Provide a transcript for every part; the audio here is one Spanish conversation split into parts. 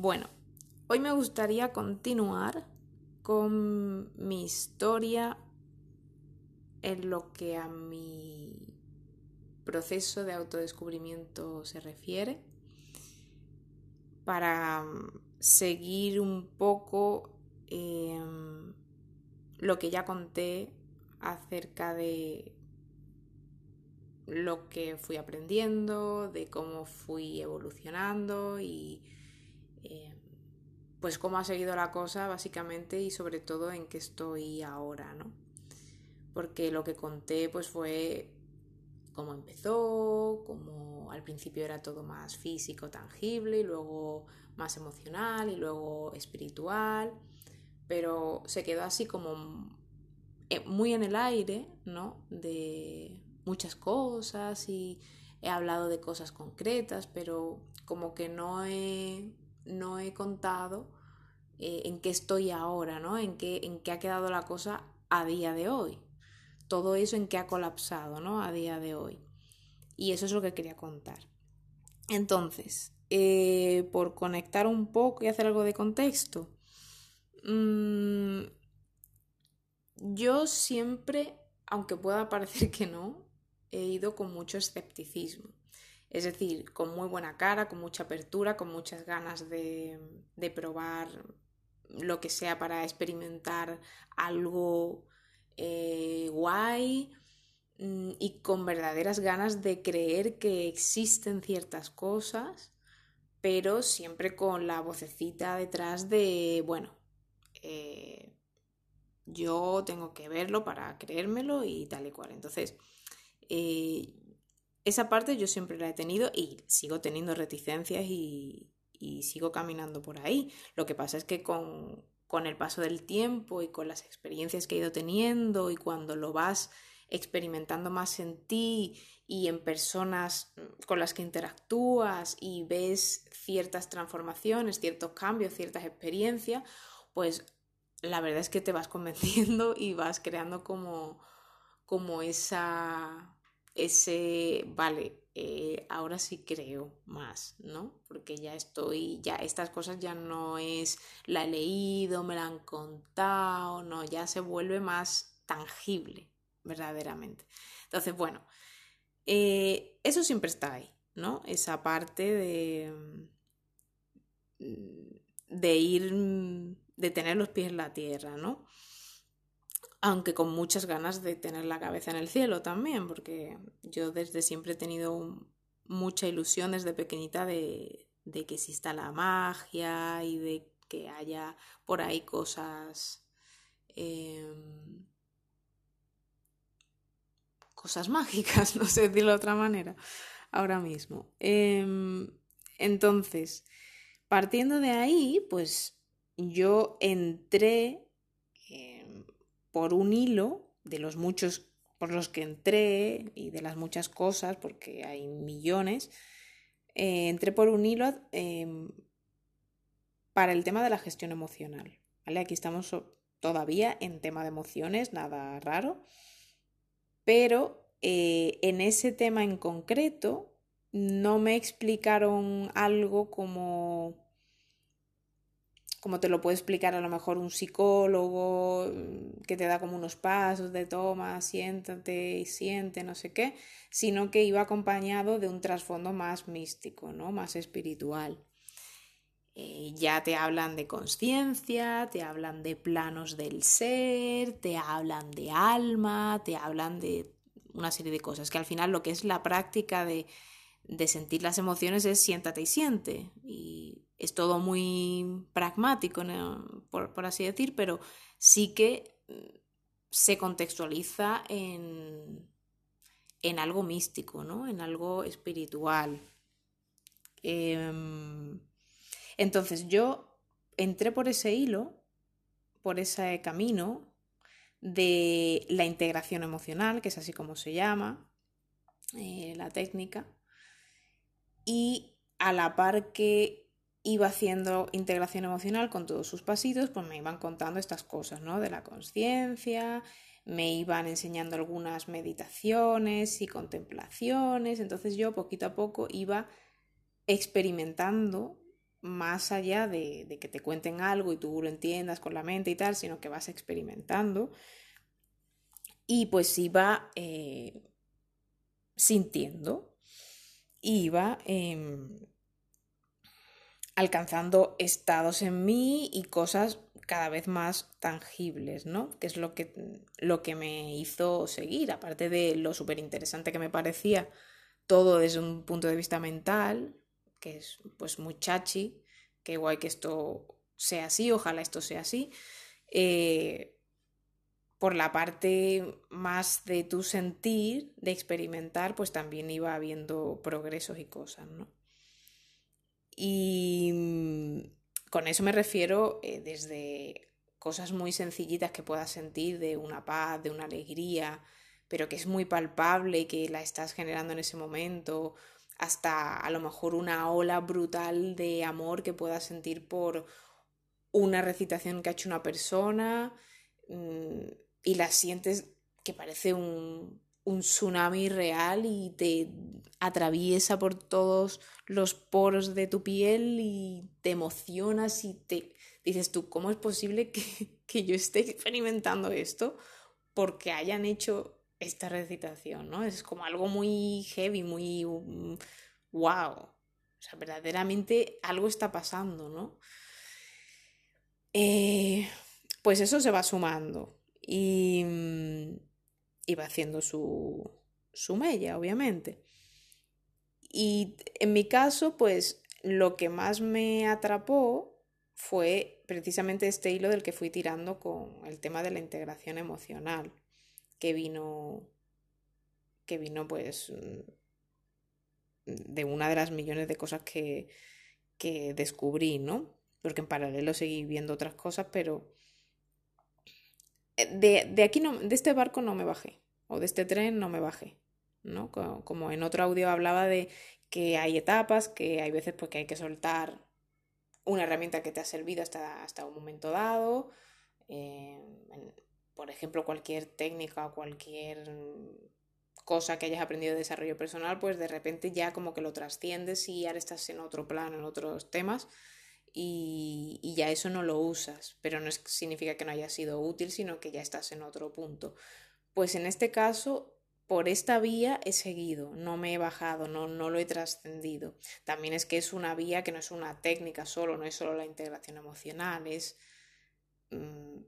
Bueno, hoy me gustaría continuar con mi historia en lo que a mi proceso de autodescubrimiento se refiere para seguir un poco em, lo que ya conté acerca de lo que fui aprendiendo, de cómo fui evolucionando y eh, pues cómo ha seguido la cosa básicamente y sobre todo en qué estoy ahora, ¿no? Porque lo que conté pues fue cómo empezó, cómo al principio era todo más físico, tangible, y luego más emocional y luego espiritual, pero se quedó así como eh, muy en el aire, ¿no? De muchas cosas y he hablado de cosas concretas, pero como que no he, no he contado eh, en qué estoy ahora, ¿no? En qué, en qué ha quedado la cosa a día de hoy. Todo eso en qué ha colapsado, ¿no? A día de hoy. Y eso es lo que quería contar. Entonces, eh, por conectar un poco y hacer algo de contexto, mmm, yo siempre, aunque pueda parecer que no, he ido con mucho escepticismo. Es decir, con muy buena cara, con mucha apertura, con muchas ganas de, de probar lo que sea para experimentar algo eh, guay mm, y con verdaderas ganas de creer que existen ciertas cosas, pero siempre con la vocecita detrás de, bueno, eh, yo tengo que verlo para creérmelo y tal y cual. Entonces, eh, esa parte yo siempre la he tenido y sigo teniendo reticencias y, sigo caminando por ahí. Lo que pasa es que con, con el paso del tiempo y con las experiencias que he ido teniendo y cuando lo vas experimentando más en ti y en personas con las que interactúas y ves ciertas transformaciones, ciertos cambios, ciertas experiencias, pues la verdad es que te vas convenciendo y vas creando como, como esa, ese, vale, eh, ahora sí creo más, ¿no? Porque ya estoy, ya estas cosas ya no es, la he leído, me la han contado, no, ya se vuelve más tangible, verdaderamente. Entonces, bueno, eh, eso siempre está ahí, ¿no? Esa parte de, de ir de tener los pies en la tierra, ¿no? Aunque con muchas ganas de tener la cabeza en el cielo también, porque yo desde siempre he tenido mucha ilusión desde pequeñita de, que exista la magia y de que haya por ahí cosas em, cosas mágicas, no sé decirlo de otra manera, ahora mismo. Em, entonces, partiendo de ahí, pues yo entré por un hilo de los muchos por los que entré y de las muchas cosas, porque hay millones, eh, entré por un hilo em, para el tema de la gestión emocional. ¿vale? Aquí estamos todavía en tema de emociones, nada raro, pero eh, en ese tema en concreto no me explicaron algo como como te lo puede explicar a lo mejor un psicólogo mm, que te da como unos pasos de toma, siéntate y siente, no sé qué, sino que iba acompañado de un trasfondo más místico, ¿no? Más espiritual. Eh, ya te hablan de conciencia, te hablan de planos del ser, te hablan de alma, te hablan de una serie de cosas, que al final lo que es la práctica de, de sentir las emociones es siéntate y siente. Y es todo muy pragmático, por, así decir, pero sí que mm, se contextualiza en, en algo místico, ¿no? En algo espiritual. Em, entonces yo entré por ese hilo, por ese camino de la integración emocional, que es así como se llama, eh, la técnica, y a la par que iba haciendo integración emocional con todos sus pasitos, pues me iban contando estas cosas, ¿no? De la conciencia, me iban enseñando algunas meditaciones y contemplaciones, entonces yo poquito a poco iba experimentando más allá de, que te cuenten algo y tú lo entiendas con la mente y tal, sino que vas experimentando. Y pues iba eh, sintiendo, iba em, alcanzando estados en mí y cosas cada vez más tangibles, ¿no? Que es lo que, lo que me hizo seguir, aparte de lo súper interesante que me parecía todo desde un punto de vista mental, que es pues muy chachi, que guay que esto sea así, ojalá esto sea así. Eh, por la parte más de tu sentir, de experimentar, pues también iba habiendo progresos y cosas, ¿no? Y mm, con eso me refiero eh, desde cosas muy sencillitas que puedas sentir de una paz, de una alegría, pero que es muy palpable que la estás generando en ese momento, hasta a lo mejor una ola brutal de amor que puedas sentir por una recitación que ha hecho una persona mm, y la sientes que parece un, un tsunami real y te atraviesa por todos los poros de tu piel y te emocionas y te dices tú, ¿cómo es posible que, que yo esté experimentando esto? Porque hayan hecho esta recitación, ¿no? Es como algo muy heavy, muy wow. Um, o sea, verdaderamente algo está pasando, ¿no? Eh, pues eso se va sumando y, mm, va haciendo su, su mella, obviamente. Y en mi caso, pues lo que más me atrapó fue precisamente este hilo del que fui tirando con el tema de la integración emocional que vino, que vino pues de una de las millones de cosas que, que descubrí, ¿no? Porque en paralelo seguí viendo otras cosas, pero de, de, aquí no, de este barco no me bajé, o de este tren no me bajé, ¿no? Como, como, en otro audio hablaba de que hay etapas, que hay veces pues que hay que soltar una herramienta que te ha servido hasta, hasta un momento dado. Eh, por ejemplo, cualquier técnica o cualquier cosa que hayas aprendido de desarrollo personal, pues de repente ya como que lo trasciendes y ahora estás en otro plano, en otros temas y, ya eso no lo usas, pero no significa que no haya sido útil, sino que ya estás en otro punto. Pues en este caso, por esta vía he seguido, no me he bajado, no, no lo he trascendido. También es que es una vía que no es una técnica solo, no es solo la integración emocional, es... Mm,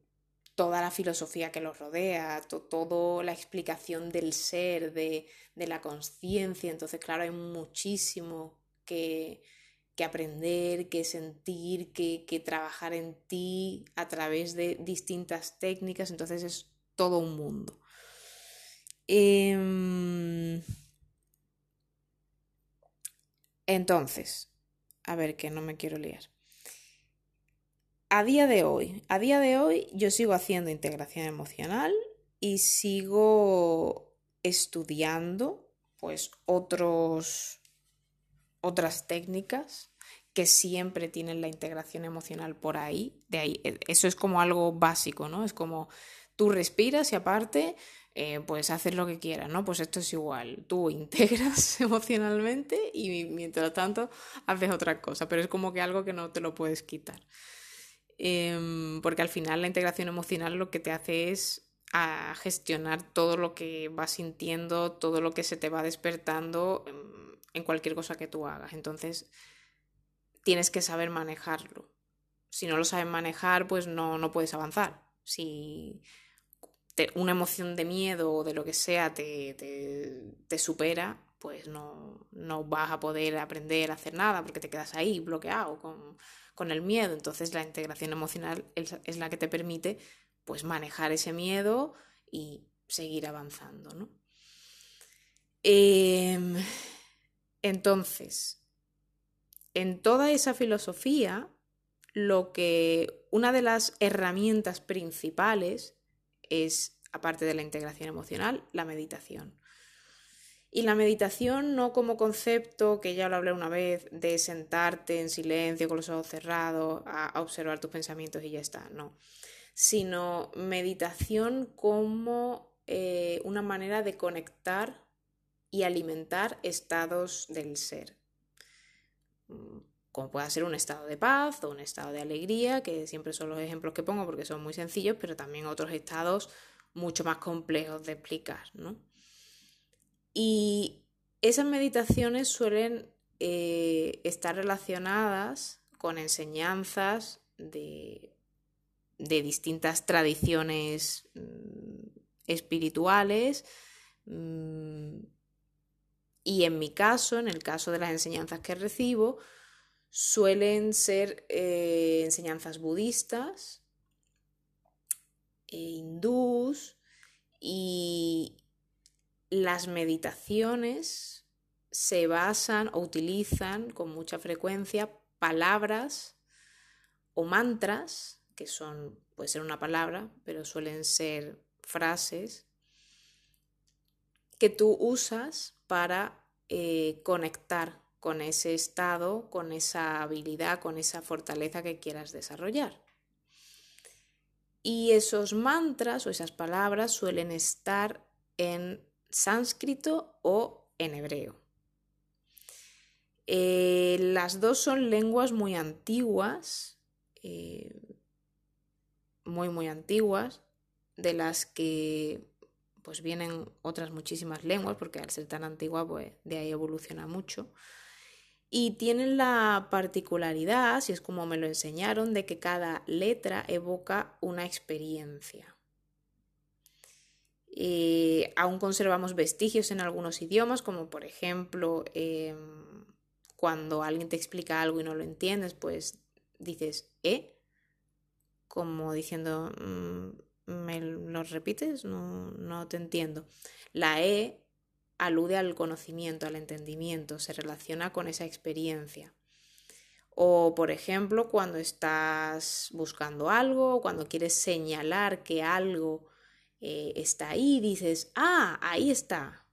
toda la filosofía que los rodea, toda la explicación del ser, de, la conciencia. Entonces, claro, hay muchísimo que, aprender, que sentir, que, trabajar en ti a través de distintas técnicas. Entonces es todo un mundo. Em, entonces, a ver, que no me quiero liar a día de hoy, a día de hoy yo sigo haciendo integración emocional y sigo estudiando pues otros otras técnicas que siempre tienen la integración emocional por ahí, de ahí e, eso es como algo básico, ¿no? Es como tú respiras y aparte eh, pues haces lo que quieras, ¿no? Pues esto es igual, tú integras emocionalmente y mientras tanto haces otra cosa, pero es como que algo que no te lo puedes quitar. Em, porque al final la integración emocional lo que te hace es a gestionar todo lo que vas sintiendo, todo lo que se te va despertando en cualquier cosa que tú hagas. Entonces, tienes que saber manejarlo. Si no lo sabes manejar, pues no, no puedes avanzar. Si una emoción de miedo o de lo que sea te, te, supera, pues no, no, vas a poder aprender a hacer nada porque te quedas ahí bloqueado con, con el miedo. Entonces la integración emocional es la que te permite pues manejar ese miedo y seguir avanzando, ¿no? Em, entonces, en toda esa filosofía, lo que una de las herramientas principales es, aparte de la integración emocional, la meditación. Y la meditación no como concepto, que ya lo hablé una vez, de sentarte en silencio con los ojos cerrados a, observar tus pensamientos y ya está, no. Sino meditación como eh, una manera de conectar y alimentar estados del ser. Como pueda ser un estado de paz o un estado de alegría, que siempre son los ejemplos que pongo porque son muy sencillos, pero también otros estados mucho más complejos de explicar, ¿no? Y esas meditaciones suelen eh, estar relacionadas con enseñanzas de, distintas tradiciones mm, espirituales mm, y en mi caso, en el caso de las enseñanzas que recibo, suelen ser eh, enseñanzas budistas, e hindús y las meditaciones se basan o utilizan con mucha frecuencia palabras o mantras, que son, puede ser una palabra, pero suelen ser frases, que tú usas para eh, conectar con ese estado, con esa habilidad, con esa fortaleza que quieras desarrollar. Y esos mantras o esas palabras suelen estar en sánscrito o en hebreo. Eh, las dos son lenguas muy antiguas, eh, muy muy antiguas, de las que pues vienen otras muchísimas lenguas, porque al ser tan antigua, pues de ahí evoluciona mucho. Y tienen la particularidad, si es como me lo enseñaron, de que cada letra evoca una experiencia. Eh, aún conservamos vestigios en algunos idiomas, como por ejemplo em, cuando alguien te explica algo y no lo entiendes, pues dices ¿eh? Como diciendo, mm, ¿me lo repites? No, no te entiendo. La E alude al conocimiento, al entendimiento, se relaciona con esa experiencia. O, por ejemplo, cuando estás buscando algo, cuando quieres señalar que algo eh, está ahí, dices, ah, ahí está.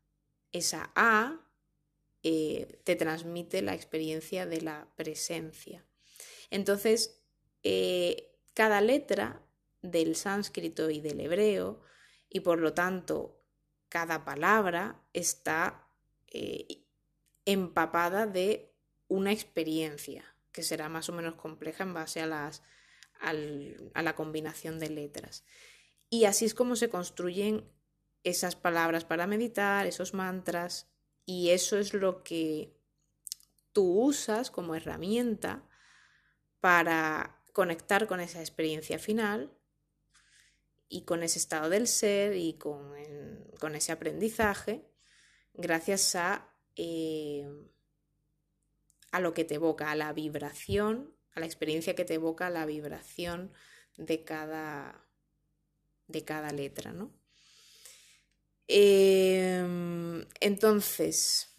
Esa A eh, te transmite la experiencia de la presencia. Entonces, eh, cada letra del sánscrito y del hebreo, y por lo tanto cada palabra está eh, empapada de una experiencia que será más o menos compleja en base a, las, a la combinación de letras. Y así es como se construyen esas palabras para meditar, esos mantras, y eso es lo que tú usas como herramienta para conectar con esa experiencia final y con ese estado del ser y con, ese aprendizaje gracias a, eh, a lo que te evoca, a la vibración, a la experiencia que te evoca la vibración de cada, de cada letra, ¿no? Em, entonces,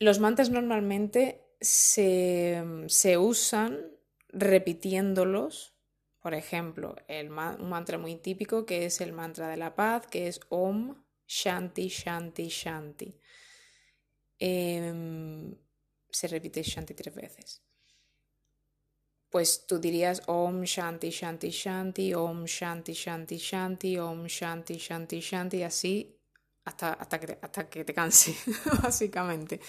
los mantras normalmente se, se usan repitiéndolos. Por ejemplo, el un mantra muy típico que es el mantra de la paz, que es Om Shanti Shanti Shanti. Em, se repite Shanti tres veces. Pues tú dirías Om Shanti Shanti Shanti, Om Shanti Shanti Shanti, Om Shanti Shanti Shanti, así hasta, hasta, que, hasta que te canse, básicamente.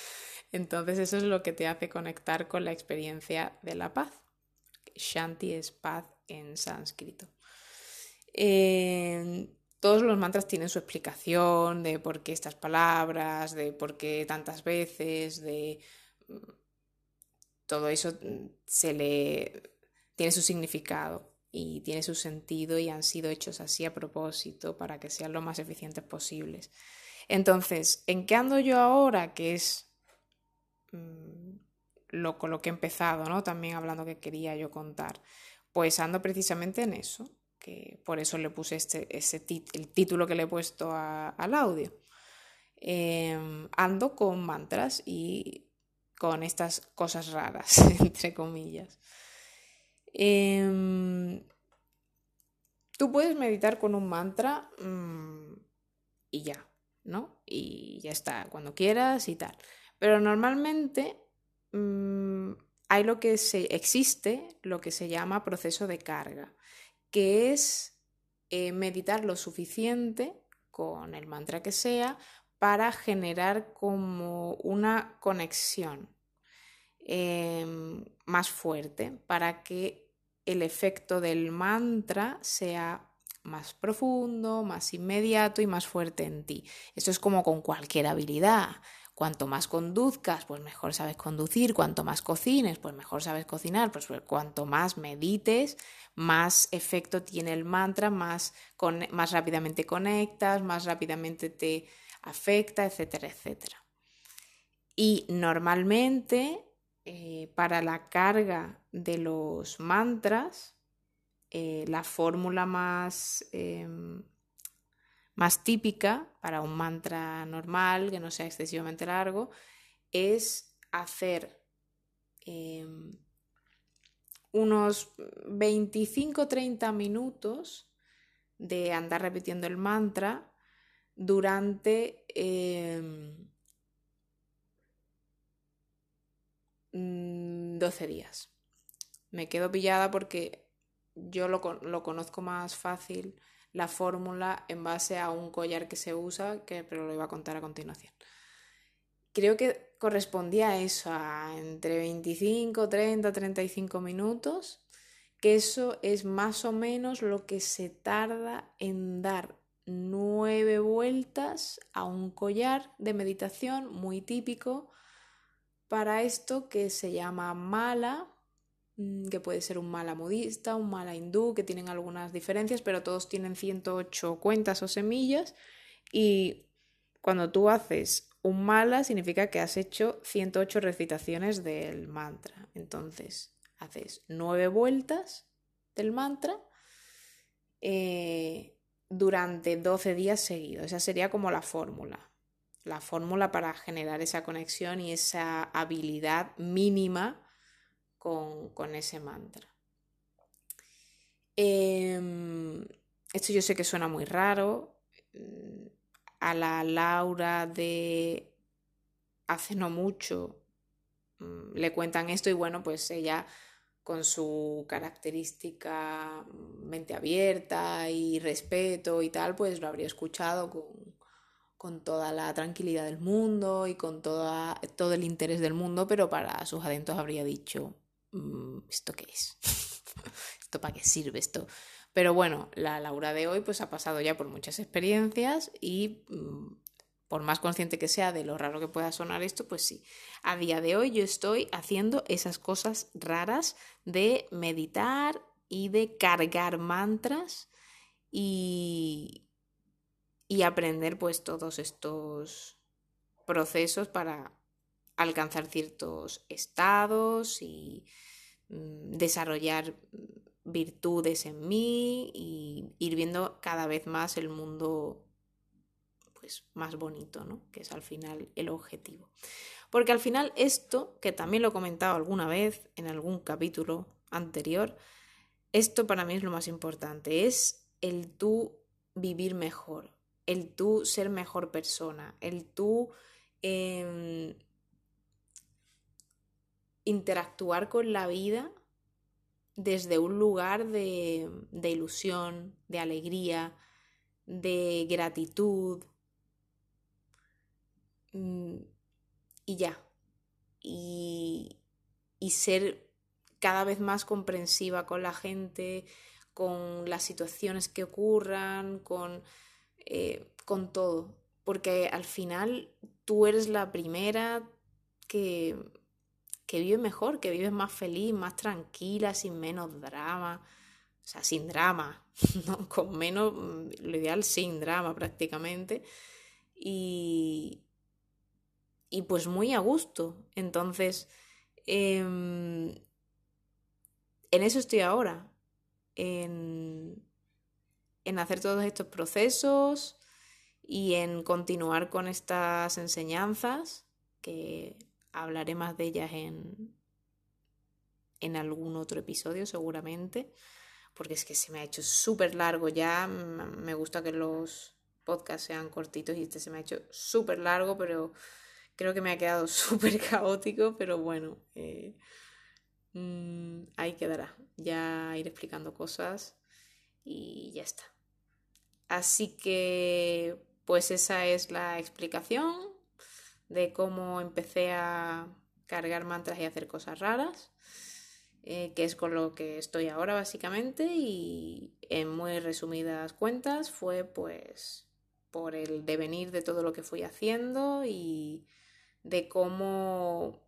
Entonces eso es lo que te hace conectar con la experiencia de la paz. Shanti es paz en sánscrito. Eh, todos los mantras tienen su explicación de por qué estas palabras, de por qué tantas veces, de mm, todo eso mm, se le tiene su significado y tiene su sentido y han sido hechos así a propósito para que sean lo más eficientes posibles. Entonces, ¿en qué ando yo ahora? Que es mm, lo, con lo que he empezado, ¿no? También hablando que quería yo contar. Pues ando precisamente en eso, que por eso le puse este, ese el título que le he puesto al audio. Em, ando con mantras y con estas cosas raras, entre comillas. Em, tú puedes meditar con un mantra mm, y ya, ¿no? Y ya está, cuando quieras y tal. Pero normalmente Mm, hay lo que se, existe lo que se llama proceso de carga, que es eh, meditar lo suficiente con el mantra que sea para generar como una conexión em, más fuerte, para que el efecto del mantra sea más profundo, más inmediato y más fuerte en ti. Esto es como con cualquier habilidad. Cuanto más conduzcas, pues mejor sabes conducir. Cuanto más cocines, pues mejor sabes cocinar. Pues, pues cuanto más medites, más efecto tiene el mantra, más, más rápidamente conectas, más rápidamente te afecta, etcétera, etcétera. Y normalmente, eh, para la carga de los mantras, eh, la fórmula más em, más típica para un mantra normal, que no sea excesivamente largo, es hacer em, unos 25-30 minutos de andar repitiendo el mantra durante 12 em, mm, días. Me quedo pillada porque yo lo conozco más fácil la fórmula en base a un collar que se usa, que, pero lo iba a contar a continuación. Creo que correspondía a eso, a entre 25, 30, 35 minutos, que eso es más o menos lo que se tarda en dar nueve vueltas a un collar de meditación muy típico para esto que se llama mala que puede ser un mala modista, un mala hindú, que tienen algunas diferencias, pero todos tienen 108 cuentas o semillas y cuando tú haces un mala significa que has hecho 108 recitaciones del mantra. Entonces, haces nueve vueltas del mantra eh, durante 12 días seguidos. Esa sería como la fórmula. La fórmula para generar esa conexión y esa habilidad mínima con, ese mantra. Em, esto yo sé que suena muy raro. Mm, a la Laura de hace no mucho mm, le cuentan esto y bueno, pues ella con su característica mente abierta y respeto y tal, pues lo habría escuchado con, con toda la tranquilidad del mundo y con toda, todo el interés del mundo, pero para sus adentros habría dicho, Mm, ¿esto qué es? ¿Esto para qué sirve esto? Pero bueno, la Laura de hoy pues ha pasado ya por muchas experiencias y mm, por más consciente que sea de lo raro que pueda sonar esto, pues sí. A día de hoy yo estoy haciendo esas cosas raras de meditar y de cargar mantras y, y aprender pues todos estos procesos para alcanzar ciertos estados y mm, desarrollar virtudes en mí y ir viendo cada vez más el mundo pues más bonito, ¿no? Que es al final el objetivo. Porque al final esto, que también lo he comentado alguna vez en algún capítulo anterior, esto para mí es lo más importante, es el tú vivir mejor, el tú ser mejor persona, el tú em, interactuar con la vida desde un lugar de, ilusión, de alegría, de gratitud mm, y ya. Y, ser cada vez más comprensiva con la gente, con las situaciones que ocurran, con, eh, con todo. Porque al final tú eres la primera que que vives mejor, que vives más feliz, más tranquila, sin menos drama, o sea, sin drama, ¿no? con menos, mm, lo ideal sin drama prácticamente, y, y pues muy a gusto. Entonces, em, en eso estoy ahora, en, en hacer todos estos procesos y en continuar con estas enseñanzas que hablaré más de ellas en, en algún otro episodio seguramente, porque es que se me ha hecho súper largo ya, me gusta que los podcasts sean cortitos y este se me ha hecho súper largo, pero creo que me ha quedado súper caótico, pero bueno, eh, mm, ahí quedará, ya ir explicando cosas y ya está. Así que pues esa es la explicación de cómo empecé a cargar mantras y hacer cosas raras, eh, que es con lo que estoy ahora básicamente y en muy resumidas cuentas fue pues por el devenir de todo lo que fui haciendo y de cómo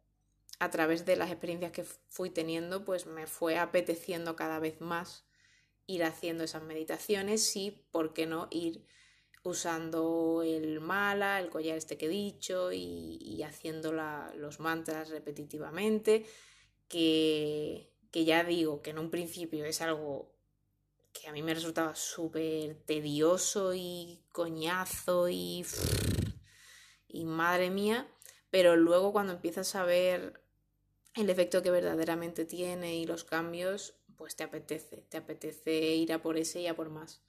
a través de las experiencias que fui teniendo pues me fue apeteciendo cada vez más ir haciendo esas meditaciones y por qué no ir usando el mala, el collar este que he dicho y, haciendo los mantras repetitivamente, que, que ya digo que en un principio es algo que a mí me resultaba súper tedioso y coñazo y, y madre mía, pero luego cuando empiezas a ver el efecto que verdaderamente tiene y los cambios, pues te apetece, te apetece ir a por ese y a por más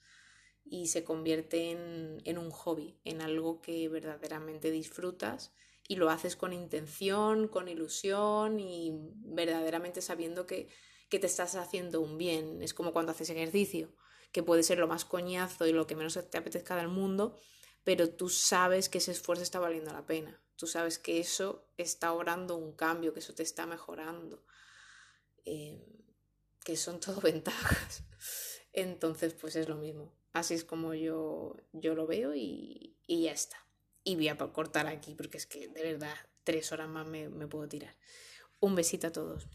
y se convierte en, un hobby, en algo que verdaderamente disfrutas y lo haces con intención, con ilusión y verdaderamente sabiendo que, que te estás haciendo un bien. Es como cuando haces ejercicio, que puede ser lo más coñazo y lo que menos te apetezca del mundo, pero tú sabes que ese esfuerzo está valiendo la pena. Tú sabes que eso está obrando un cambio, que eso te está mejorando. Eh, que son todo ventajas. Entonces, pues es lo mismo. Así es como yo, yo lo veo y, ya está. Y voy a cortar aquí porque es que de verdad tres horas más me, me puedo tirar. Un besito a todos.